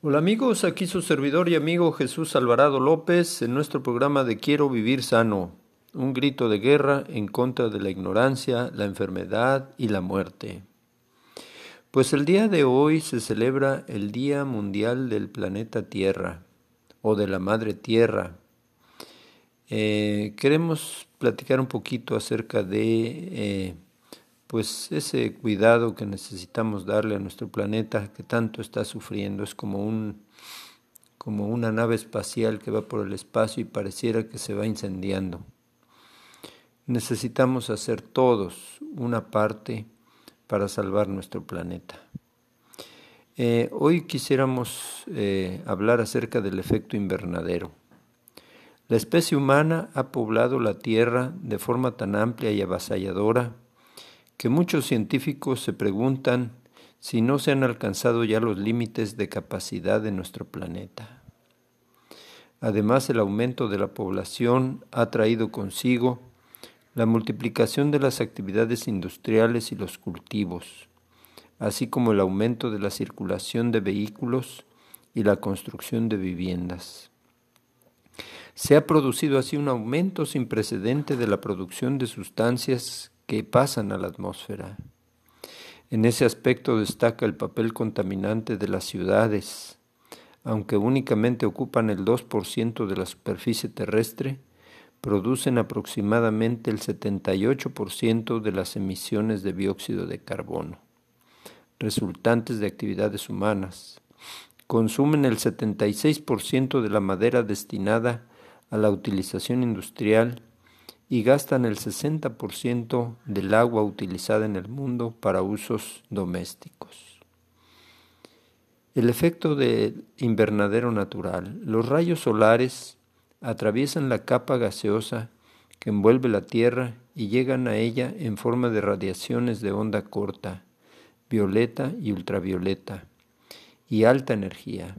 Hola amigos, aquí su servidor y amigo Jesús Alvarado López en nuestro programa de Quiero vivir sano, un grito de guerra en contra de la ignorancia, la enfermedad y la muerte. Pues el día de hoy se celebra el Día Mundial del Planeta Tierra o de la Madre Tierra. Eh, queremos platicar un poquito acerca de eh, pues ese cuidado que necesitamos darle a nuestro planeta que tanto está sufriendo es como un como una nave espacial que va por el espacio y pareciera que se va incendiando. Necesitamos hacer todos una parte para salvar nuestro planeta. Eh, hoy quisiéramos eh, hablar acerca del efecto invernadero. La especie humana ha poblado la Tierra de forma tan amplia y avasalladora que muchos científicos se preguntan si no se han alcanzado ya los límites de capacidad de nuestro planeta. Además, el aumento de la población ha traído consigo la multiplicación de las actividades industriales y los cultivos, así como el aumento de la circulación de vehículos y la construcción de viviendas. Se ha producido así un aumento sin precedente de la producción de sustancias que pasan a la atmósfera. En ese aspecto destaca el papel contaminante de las ciudades. Aunque únicamente ocupan el 2% de la superficie terrestre, producen aproximadamente el 78% de las emisiones de dióxido de carbono, resultantes de actividades humanas. Consumen el 76% de la madera destinada a la utilización industrial y gastan el 60% del agua utilizada en el mundo para usos domésticos. El efecto del invernadero natural. Los rayos solares atraviesan la capa gaseosa que envuelve la Tierra y llegan a ella en forma de radiaciones de onda corta, violeta y ultravioleta, y alta energía.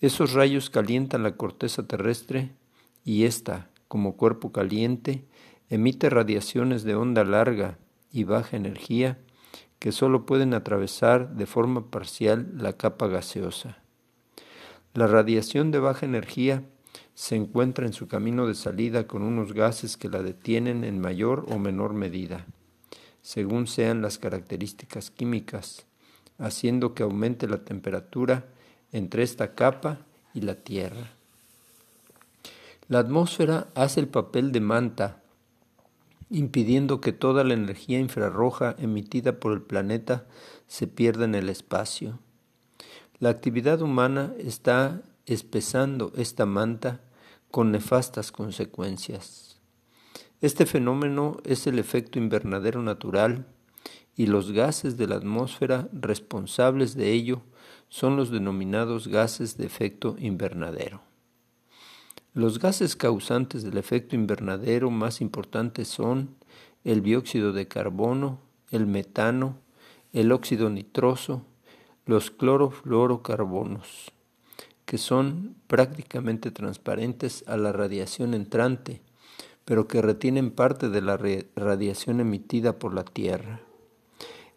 Esos rayos calientan la corteza terrestre y ésta, como cuerpo caliente, emite radiaciones de onda larga y baja energía que sólo pueden atravesar de forma parcial la capa gaseosa. La radiación de baja energía se encuentra en su camino de salida con unos gases que la detienen en mayor o menor medida, según sean las características químicas, haciendo que aumente la temperatura entre esta capa y la Tierra. La atmósfera hace el papel de manta, impidiendo que toda la energía infrarroja emitida por el planeta se pierda en el espacio. La actividad humana está espesando esta manta con nefastas consecuencias. Este fenómeno es el efecto invernadero natural y los gases de la atmósfera responsables de ello son los denominados gases de efecto invernadero. Los gases causantes del efecto invernadero más importantes son el dióxido de carbono, el metano, el óxido nitroso, los clorofluorocarbonos, que son prácticamente transparentes a la radiación entrante, pero que retienen parte de la radiación emitida por la Tierra.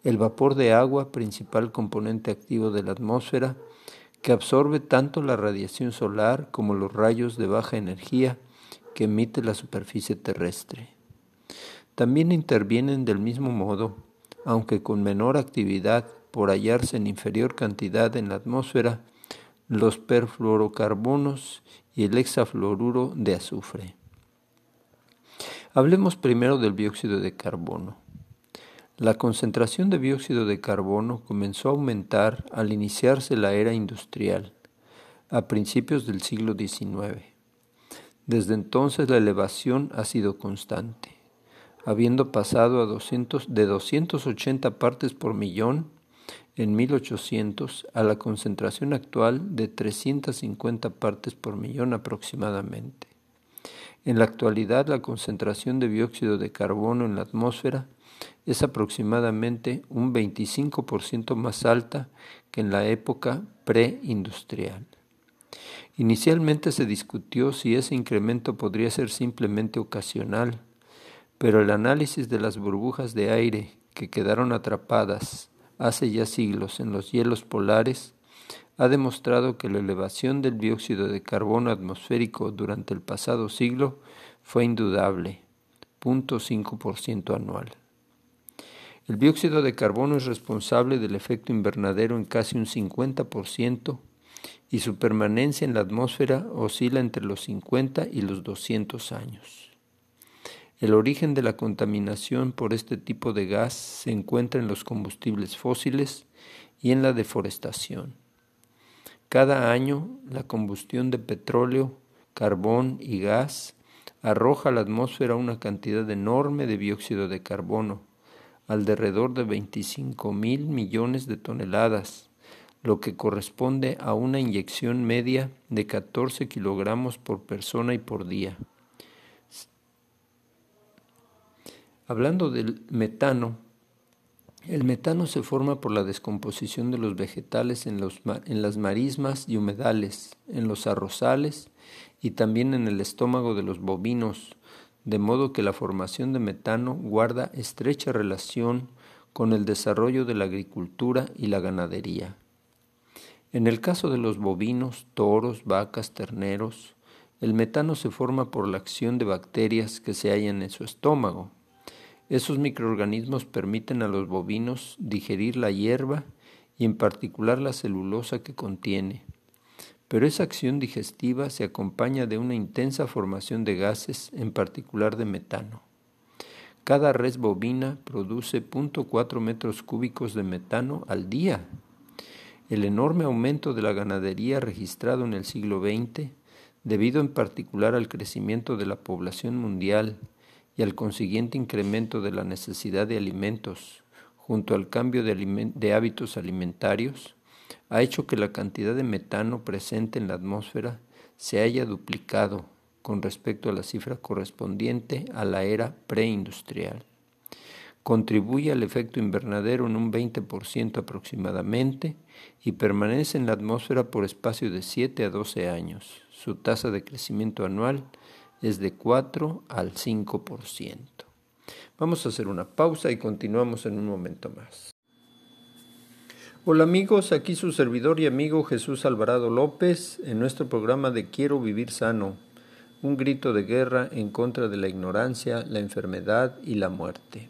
El vapor de agua, principal componente activo de la atmósfera, que absorbe tanto la radiación solar como los rayos de baja energía que emite la superficie terrestre. También intervienen del mismo modo, aunque con menor actividad por hallarse en inferior cantidad en la atmósfera, los perfluorocarbonos y el hexafluoruro de azufre. Hablemos primero del dióxido de carbono. La concentración de dióxido de carbono comenzó a aumentar al iniciarse la era industrial, a principios del siglo XIX. Desde entonces la elevación ha sido constante, habiendo pasado a 200, de 280 partes por millón en 1800 a la concentración actual de 350 partes por millón aproximadamente. En la actualidad la concentración de dióxido de carbono en la atmósfera es aproximadamente un 25% más alta que en la época preindustrial. Inicialmente se discutió si ese incremento podría ser simplemente ocasional, pero el análisis de las burbujas de aire que quedaron atrapadas hace ya siglos en los hielos polares ha demostrado que la elevación del dióxido de carbono atmosférico durante el pasado siglo fue indudable, 0.5% anual. El dióxido de carbono es responsable del efecto invernadero en casi un 50% y su permanencia en la atmósfera oscila entre los 50 y los 200 años. El origen de la contaminación por este tipo de gas se encuentra en los combustibles fósiles y en la deforestación. Cada año la combustión de petróleo, carbón y gas arroja a la atmósfera una cantidad enorme de dióxido de carbono, alrededor de 25 mil millones de toneladas, lo que corresponde a una inyección media de 14 kilogramos por persona y por día. Hablando del metano, el metano se forma por la descomposición de los vegetales en, en, las marismas y humedales, en los arrozales y también en el estómago de los bovinos, de modo que la formación de metano guarda estrecha relación con el desarrollo de la agricultura y la ganadería. En el caso de los bovinos, toros, vacas, terneros, el metano se forma por la acción de bacterias que se hallan en su estómago, esos microorganismos permiten a los bovinos digerir la hierba y en particular la celulosa que contiene. Pero esa acción digestiva se acompaña de una intensa formación de gases, en particular de metano. Cada res bovina produce 0.4 metros cúbicos de metano al día. El enorme aumento de la ganadería registrado en el siglo XX, debido en particular al crecimiento de la población mundial y al consiguiente incremento de la necesidad de alimentos, junto al cambio de, hábitos alimentarios, ha hecho que la cantidad de metano presente en la atmósfera se haya duplicado con respecto a la cifra correspondiente a la era preindustrial. Contribuye al efecto invernadero en un 20% aproximadamente y permanece en la atmósfera por espacio de 7 a 12 años. Su tasa de crecimiento anual es de 4 al 5%. Vamos a hacer una pausa y continuamos en un momento más. Hola amigos, aquí su servidor y amigo Jesús Alvarado López en nuestro programa de Quiero vivir sano, un grito de guerra en contra de la ignorancia, la enfermedad y la muerte.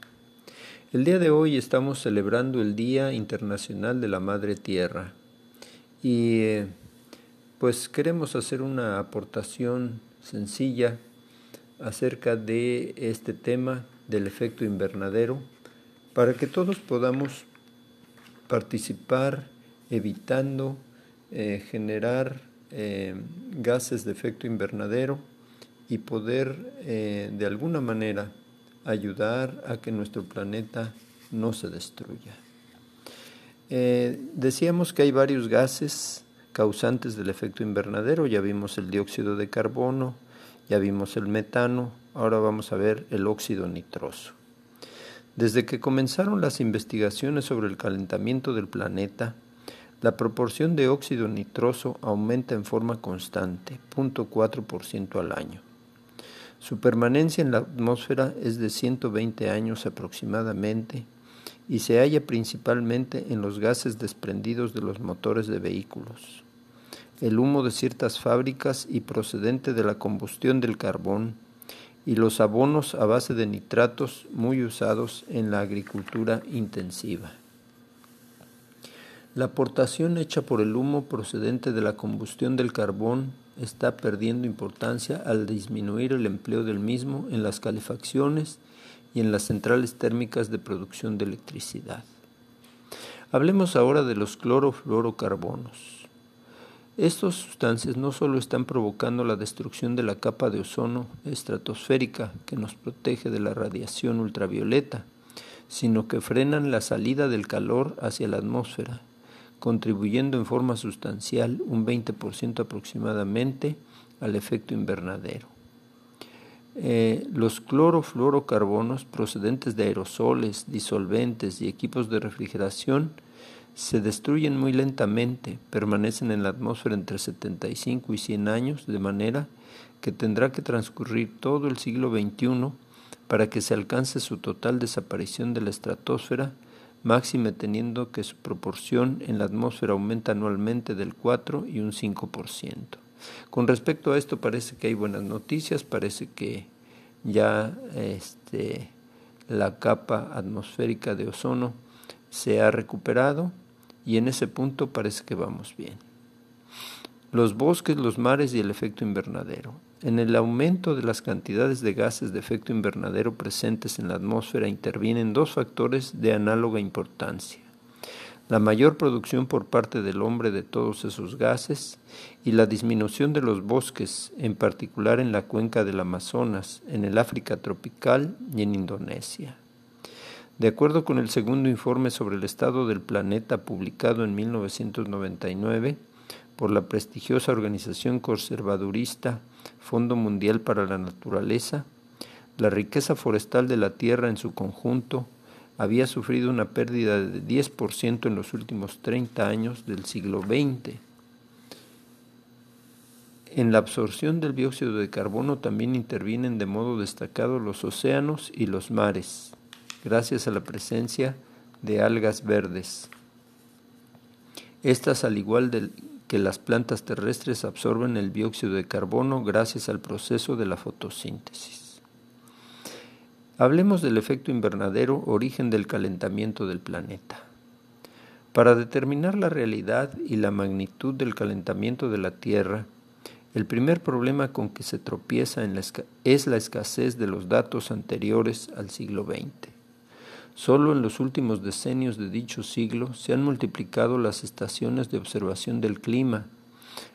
El día de hoy estamos celebrando el Día Internacional de la Madre Tierra y eh, pues queremos hacer una aportación sencilla acerca de este tema del efecto invernadero para que todos podamos participar evitando eh, generar eh, gases de efecto invernadero y poder eh, de alguna manera ayudar a que nuestro planeta no se destruya. decíamos que hay varios gases causantes del efecto invernadero, ya vimos el dióxido de carbono, ya vimos el metano, ahora vamos a ver el óxido nitroso. Desde que comenzaron las investigaciones sobre el calentamiento del planeta, la proporción de óxido nitroso aumenta en forma constante, 0.4% al año. Su permanencia en la atmósfera es de 120 años aproximadamente y se halla principalmente en los gases desprendidos de los motores de vehículos el humo de ciertas fábricas y procedente de la combustión del carbón, y los abonos a base de nitratos muy usados en la agricultura intensiva. La aportación hecha por el humo procedente de la combustión del carbón está perdiendo importancia al disminuir el empleo del mismo en las calefacciones y en las centrales térmicas de producción de electricidad. Hablemos ahora de los clorofluorocarbonos. Estas sustancias no solo están provocando la destrucción de la capa de ozono estratosférica que nos protege de la radiación ultravioleta, sino que frenan la salida del calor hacia la atmósfera, contribuyendo en forma sustancial un 20% aproximadamente al efecto invernadero. Eh, los clorofluorocarbonos procedentes de aerosoles, disolventes y equipos de refrigeración se destruyen muy lentamente, permanecen en la atmósfera entre 75 y 100 años, de manera que tendrá que transcurrir todo el siglo XXI para que se alcance su total desaparición de la estratosfera máxime teniendo que su proporción en la atmósfera aumenta anualmente del 4 y un 5%. Con respecto a esto parece que hay buenas noticias, parece que ya este, la capa atmosférica de ozono se ha recuperado y en ese punto parece que vamos bien. Los bosques, los mares y el efecto invernadero. En el aumento de las cantidades de gases de efecto invernadero presentes en la atmósfera intervienen dos factores de análoga importancia. La mayor producción por parte del hombre de todos esos gases y la disminución de los bosques, en particular en la cuenca del Amazonas, en el África tropical y en Indonesia. De acuerdo con el segundo informe sobre el estado del planeta publicado en 1999 por la prestigiosa organización conservadurista Fondo Mundial para la Naturaleza, la riqueza forestal de la Tierra en su conjunto había sufrido una pérdida de 10% en los últimos 30 años del siglo XX. En la absorción del dióxido de carbono también intervienen de modo destacado los océanos y los mares, gracias a la presencia de algas verdes. Estas, al igual que las plantas terrestres, absorben el dióxido de carbono gracias al proceso de la fotosíntesis. Hablemos del efecto invernadero, origen del calentamiento del planeta. Para determinar la realidad y la magnitud del calentamiento de la Tierra, el primer problema con que se tropieza es la escasez de los datos anteriores al siglo XX. Solo en los últimos decenios de dicho siglo se han multiplicado las estaciones de observación del clima.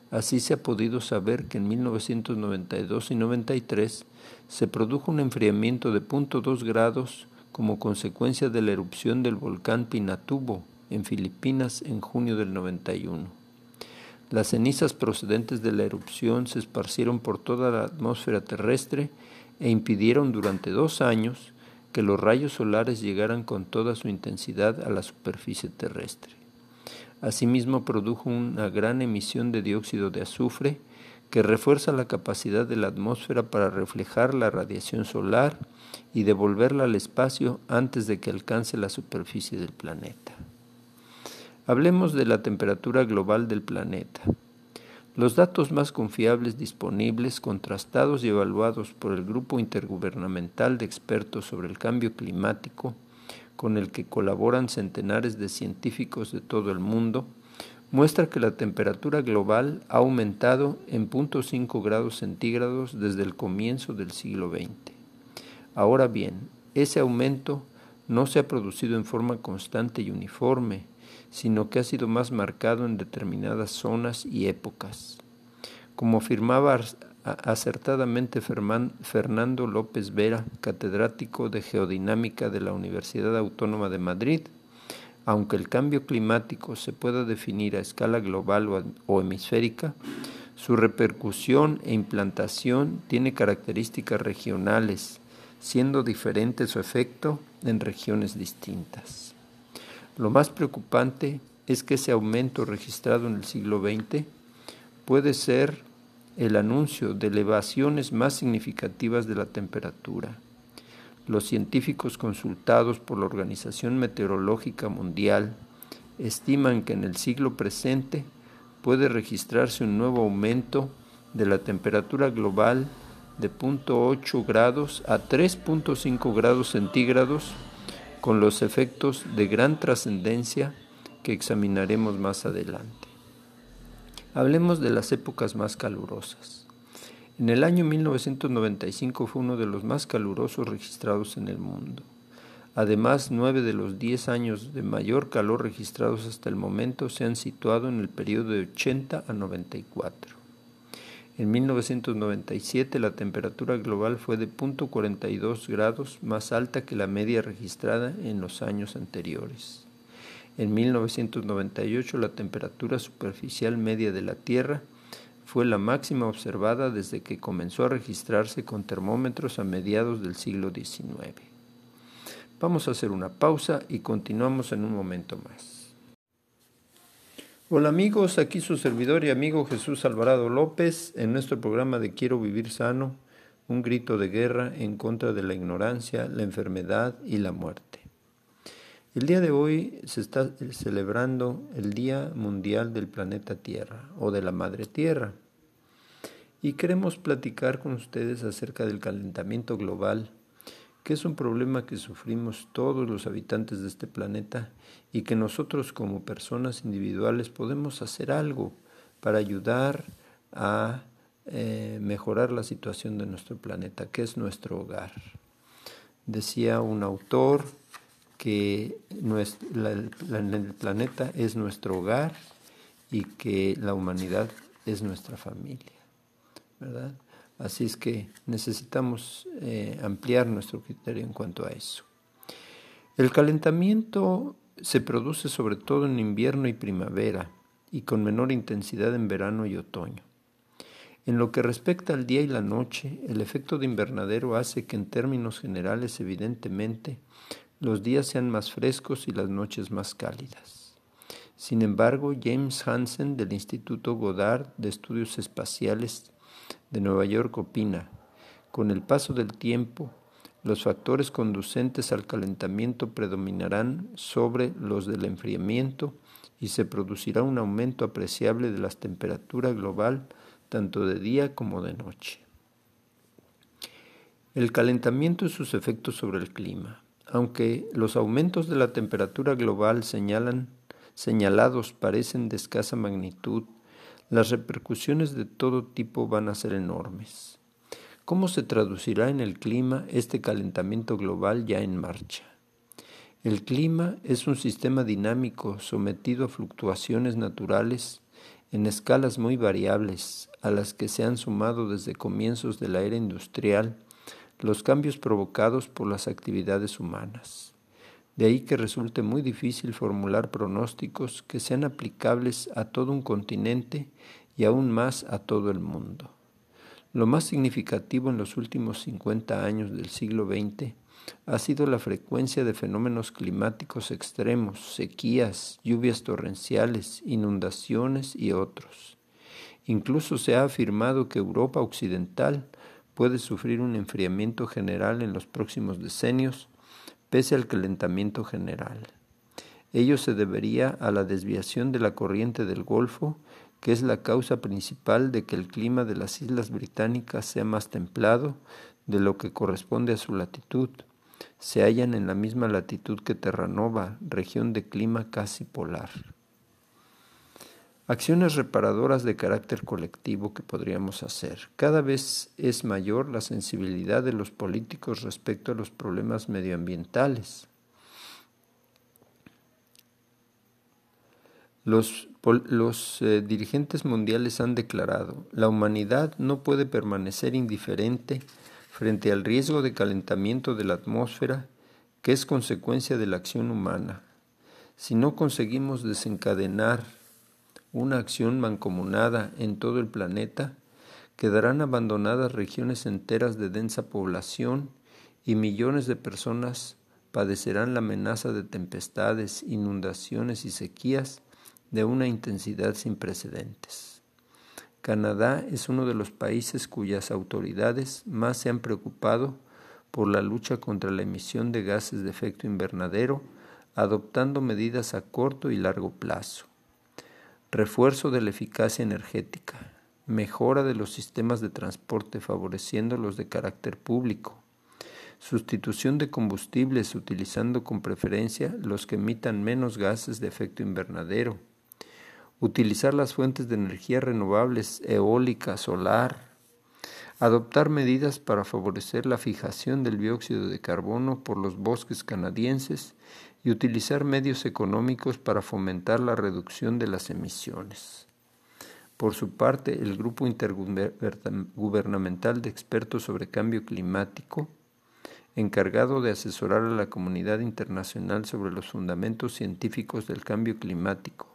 Así se ha podido saber que en 1992 y 93 se produjo un enfriamiento de 0.2 grados como consecuencia de la erupción del volcán Pinatubo en Filipinas en junio del 91. Las cenizas procedentes de la erupción se esparcieron por toda la atmósfera terrestre e impidieron durante dos años que los rayos solares llegaran con toda su intensidad a la superficie terrestre. Asimismo produjo una gran emisión de dióxido de azufre que refuerza la capacidad de la atmósfera para reflejar la radiación solar y devolverla al espacio antes de que alcance la superficie del planeta. Hablemos de la temperatura global del planeta. Los datos más confiables disponibles, contrastados y evaluados por el Grupo Intergubernamental de Expertos sobre el Cambio Climático, con el que colaboran centenares de científicos de todo el mundo, muestra que la temperatura global ha aumentado en 0.5 grados centígrados desde el comienzo del siglo XX. Ahora bien, ese aumento no se ha producido en forma constante y uniforme, sino que ha sido más marcado en determinadas zonas y épocas. Como afirmaba acertadamente Fernando López Vera, catedrático de Geodinámica de la Universidad Autónoma de Madrid, aunque el cambio climático se pueda definir a escala global o hemisférica, su repercusión e implantación tiene características regionales, siendo diferente su efecto en regiones distintas. Lo más preocupante es que ese aumento registrado en el siglo XX puede ser el anuncio de elevaciones más significativas de la temperatura. Los científicos consultados por la Organización Meteorológica Mundial estiman que en el siglo presente puede registrarse un nuevo aumento de la temperatura global de 0.8 grados a 3.5 grados centígrados con los efectos de gran trascendencia que examinaremos más adelante. Hablemos de las épocas más calurosas. En el año 1995 fue uno de los más calurosos registrados en el mundo. Además, nueve de los diez años de mayor calor registrados hasta el momento se han situado en el periodo de 80 a 94. En 1997 la temperatura global fue de 0.42 grados más alta que la media registrada en los años anteriores. En 1998 la temperatura superficial media de la Tierra fue la máxima observada desde que comenzó a registrarse con termómetros a mediados del siglo XIX. Vamos a hacer una pausa y continuamos en un momento más. Hola amigos, aquí su servidor y amigo Jesús Alvarado López en nuestro programa de Quiero Vivir Sano, un grito de guerra en contra de la ignorancia, la enfermedad y la muerte. El día de hoy se está celebrando el Día Mundial del Planeta Tierra o de la Madre Tierra. Y queremos platicar con ustedes acerca del calentamiento global, que es un problema que sufrimos todos los habitantes de este planeta y que nosotros como personas individuales podemos hacer algo para ayudar a eh, mejorar la situación de nuestro planeta, que es nuestro hogar. Decía un autor, que el planeta es nuestro hogar y que la humanidad es nuestra familia, ¿verdad? Así es que necesitamos eh, ampliar nuestro criterio en cuanto a eso. El calentamiento se produce sobre todo en invierno y primavera y con menor intensidad en verano y otoño. En lo que respecta al día y la noche, el efecto de invernadero hace que en términos generales, evidentemente, los días sean más frescos y las noches más cálidas. Sin embargo, James Hansen del Instituto Goddard de Estudios Espaciales de Nueva York opina, con el paso del tiempo, los factores conducentes al calentamiento predominarán sobre los del enfriamiento y se producirá un aumento apreciable de la temperatura global tanto de día como de noche. El calentamiento y sus efectos sobre el clima. Aunque los aumentos de la temperatura global señalan, señalados parecen de escasa magnitud, las repercusiones de todo tipo van a ser enormes. ¿Cómo se traducirá en el clima este calentamiento global ya en marcha? El clima es un sistema dinámico sometido a fluctuaciones naturales en escalas muy variables a las que se han sumado desde comienzos de la era industrial los cambios provocados por las actividades humanas. De ahí que resulte muy difícil formular pronósticos que sean aplicables a todo un continente y aún más a todo el mundo. Lo más significativo en los últimos 50 años del siglo XX ha sido la frecuencia de fenómenos climáticos extremos, sequías, lluvias torrenciales, inundaciones y otros. Incluso se ha afirmado que Europa Occidental puede sufrir un enfriamiento general en los próximos decenios, pese al calentamiento general. Ello se debería a la desviación de la corriente del Golfo, que es la causa principal de que el clima de las islas británicas sea más templado de lo que corresponde a su latitud. Se hallan en la misma latitud que Terranova, región de clima casi polar. Acciones reparadoras de carácter colectivo que podríamos hacer. Cada vez es mayor la sensibilidad de los políticos respecto a los problemas medioambientales. Los, eh, dirigentes mundiales han declarado, la humanidad no puede permanecer indiferente frente al riesgo de calentamiento de la atmósfera que es consecuencia de la acción humana. Si no conseguimos desencadenar una acción mancomunada en todo el planeta, quedarán abandonadas regiones enteras de densa población y millones de personas padecerán la amenaza de tempestades, inundaciones y sequías de una intensidad sin precedentes. Canadá es uno de los países cuyas autoridades más se han preocupado por la lucha contra la emisión de gases de efecto invernadero, adoptando medidas a corto y largo plazo refuerzo de la eficacia energética, mejora de los sistemas de transporte favoreciendo los de carácter público, sustitución de combustibles utilizando con preferencia los que emitan menos gases de efecto invernadero, utilizar las fuentes de energía renovables eólica, solar, adoptar medidas para favorecer la fijación del dióxido de carbono por los bosques canadienses y utilizar medios económicos para fomentar la reducción de las emisiones. Por su parte, el Grupo Intergubernamental de Expertos sobre Cambio Climático, encargado de asesorar a la comunidad internacional sobre los fundamentos científicos del cambio climático,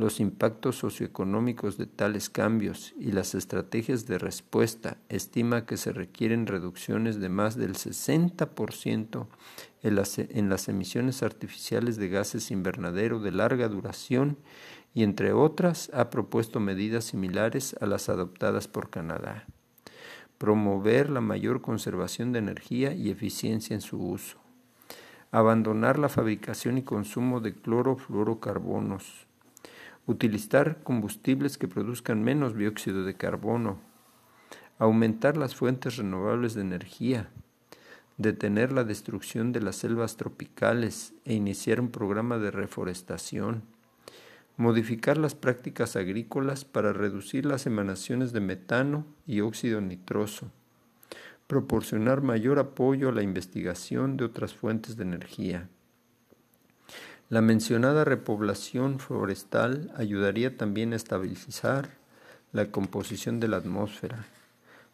los impactos socioeconómicos de tales cambios y las estrategias de respuesta, estima que se requieren reducciones de más del 60% en las, en las emisiones artificiales de gases invernadero de larga duración y, entre otras, ha propuesto medidas similares a las adoptadas por Canadá. Promover la mayor conservación de energía y eficiencia en su uso abandonar la fabricación y consumo de clorofluorocarbonos, utilizar combustibles que produzcan menos dióxido de carbono, aumentar las fuentes renovables de energía, detener la destrucción de las selvas tropicales e iniciar un programa de reforestación, modificar las prácticas agrícolas para reducir las emanaciones de metano y óxido nitroso, proporcionar mayor apoyo a la investigación de otras fuentes de energía. La mencionada repoblación forestal ayudaría también a estabilizar la composición de la atmósfera,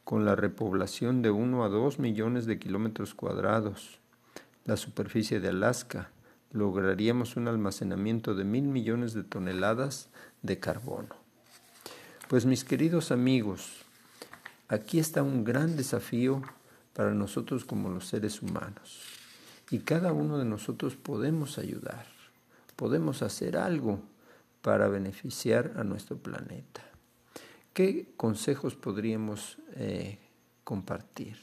con la repoblación de 1 a 2 millones de kilómetros cuadrados. La superficie de Alaska lograríamos un almacenamiento de mil millones de toneladas de carbono. Pues mis queridos amigos, aquí está un gran desafío para nosotros como los seres humanos. Y cada uno de nosotros podemos ayudar, podemos hacer algo para beneficiar a nuestro planeta. ¿Qué consejos podríamos eh, compartir?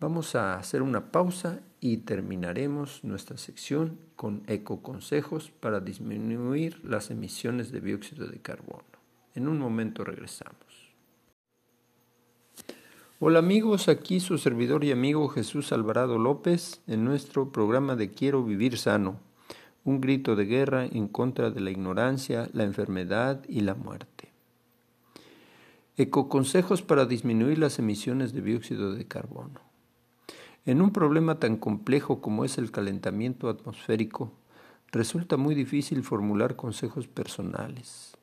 Vamos a hacer una pausa y terminaremos nuestra sección con ecoconsejos para disminuir las emisiones de dióxido de carbono. En un momento regresamos. Hola amigos, aquí su servidor y amigo Jesús Alvarado López en nuestro programa de Quiero Vivir Sano, un grito de guerra en contra de la ignorancia, la enfermedad y la muerte. Ecoconsejos para disminuir las emisiones de dióxido de carbono. En un problema tan complejo como es el calentamiento atmosférico, resulta muy difícil formular consejos personales.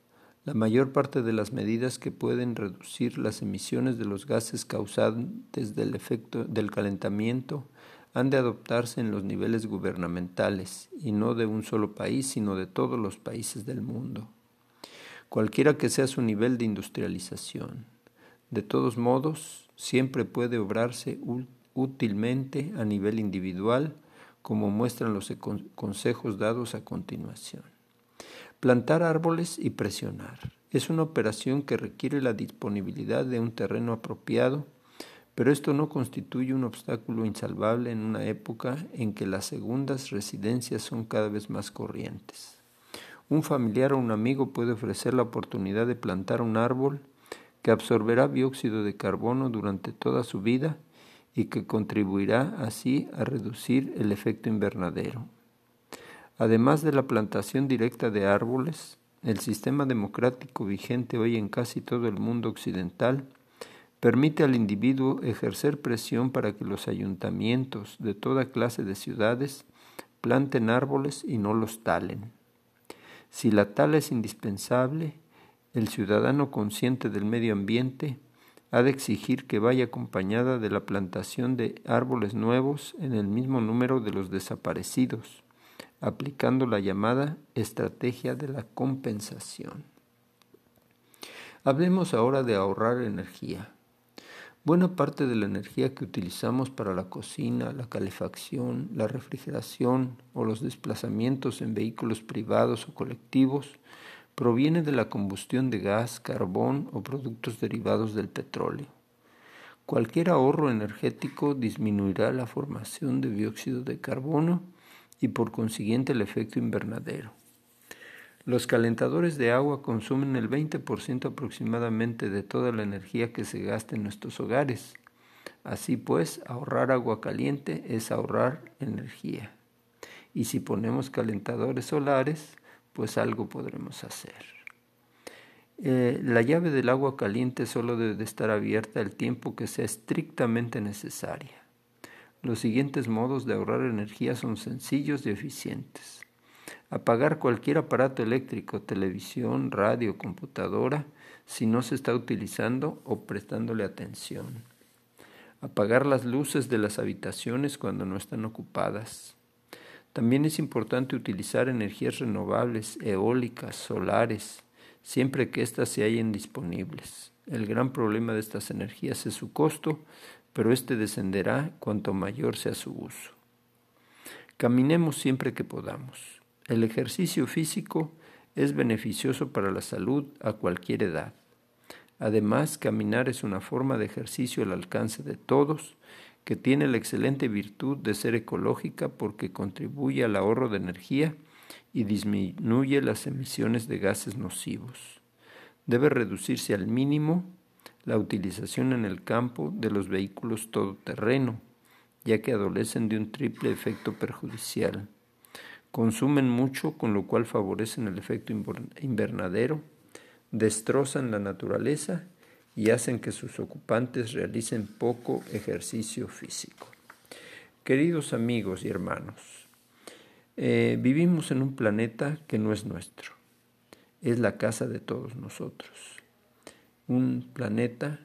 La mayor parte de las medidas que pueden reducir las emisiones de los gases causantes del efecto del calentamiento han de adoptarse en los niveles gubernamentales y no de un solo país, sino de todos los países del mundo, cualquiera que sea su nivel de industrialización. De todos modos, siempre puede obrarse útilmente a nivel individual, como muestran los consejos dados a continuación. Plantar árboles y presionar. Es una operación que requiere la disponibilidad de un terreno apropiado, pero esto no constituye un obstáculo insalvable en una época en que las segundas residencias son cada vez más corrientes. Un familiar o un amigo puede ofrecer la oportunidad de plantar un árbol que absorberá dióxido de carbono durante toda su vida y que contribuirá así a reducir el efecto invernadero. Además de la plantación directa de árboles, el sistema democrático vigente hoy en casi todo el mundo occidental permite al individuo ejercer presión para que los ayuntamientos de toda clase de ciudades planten árboles y no los talen. Si la tala es indispensable, el ciudadano consciente del medio ambiente ha de exigir que vaya acompañada de la plantación de árboles nuevos en el mismo número de los desaparecidos, aplicando la llamada estrategia de la compensación. Hablemos ahora de ahorrar energía. Buena parte de la energía que utilizamos para la cocina, la calefacción, la refrigeración o los desplazamientos en vehículos privados o colectivos proviene de la combustión de gas, carbón o productos derivados del petróleo. Cualquier ahorro energético disminuirá la formación de dióxido de carbono y por consiguiente el efecto invernadero. Los calentadores de agua consumen el 20% aproximadamente de toda la energía que se gasta en nuestros hogares. Así pues, ahorrar agua caliente es ahorrar energía. Y si ponemos calentadores solares, pues algo podremos hacer. Eh, la llave del agua caliente solo debe estar abierta el tiempo que sea estrictamente necesaria. Los siguientes modos de ahorrar energía son sencillos y eficientes. Apagar cualquier aparato eléctrico, televisión, radio, computadora, si no se está utilizando o prestándole atención. Apagar las luces de las habitaciones cuando no están ocupadas. También es importante utilizar energías renovables, eólicas, solares, siempre que éstas se hallen disponibles. El gran problema de estas energías es su costo, pero éste descenderá cuanto mayor sea su uso. Caminemos siempre que podamos. El ejercicio físico es beneficioso para la salud a cualquier edad. Además, caminar es una forma de ejercicio al alcance de todos que tiene la excelente virtud de ser ecológica porque contribuye al ahorro de energía y disminuye las emisiones de gases nocivos. Debe reducirse al mínimo la utilización en el campo de los vehículos todoterreno, ya que adolecen de un triple efecto perjudicial. Consumen mucho, con lo cual favorecen el efecto invernadero, destrozan la naturaleza y hacen que sus ocupantes realicen poco ejercicio físico. Queridos amigos y hermanos, eh, vivimos en un planeta que no es nuestro, es la casa de todos nosotros. Un planeta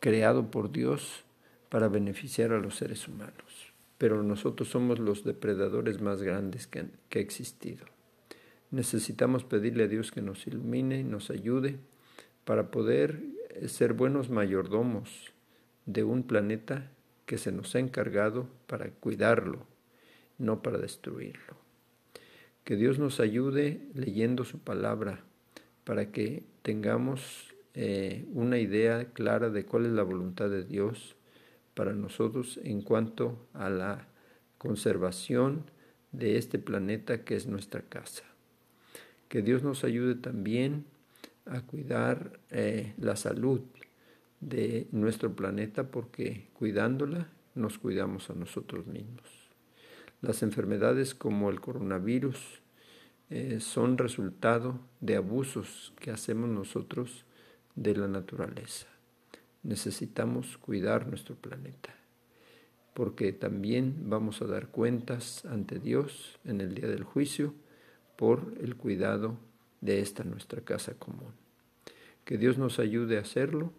creado por Dios para beneficiar a los seres humanos, pero nosotros somos los depredadores más grandes que, que ha existido. Necesitamos pedirle a Dios que nos ilumine y nos ayude para poder ser buenos mayordomos de un planeta que se nos ha encargado para cuidarlo, no para destruirlo. Que Dios nos ayude leyendo su palabra para que tengamos eh, una idea clara de cuál es la voluntad de Dios para nosotros en cuanto a la conservación de este planeta que es nuestra casa. Que Dios nos ayude también a cuidar eh, la salud de nuestro planeta porque cuidándola nos cuidamos a nosotros mismos. Las enfermedades como el coronavirus eh, son resultado de abusos que hacemos nosotros de la naturaleza. Necesitamos cuidar nuestro planeta porque también vamos a dar cuentas ante Dios en el día del juicio por el cuidado de esta nuestra casa común. Que Dios nos ayude a hacerlo,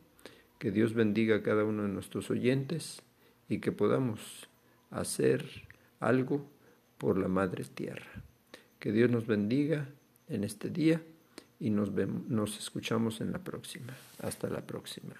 que Dios bendiga a cada uno de nuestros oyentes y que podamos hacer algo por la Madre Tierra. Que Dios nos bendiga en este día y nos, escuchamos en la próxima. Hasta la próxima.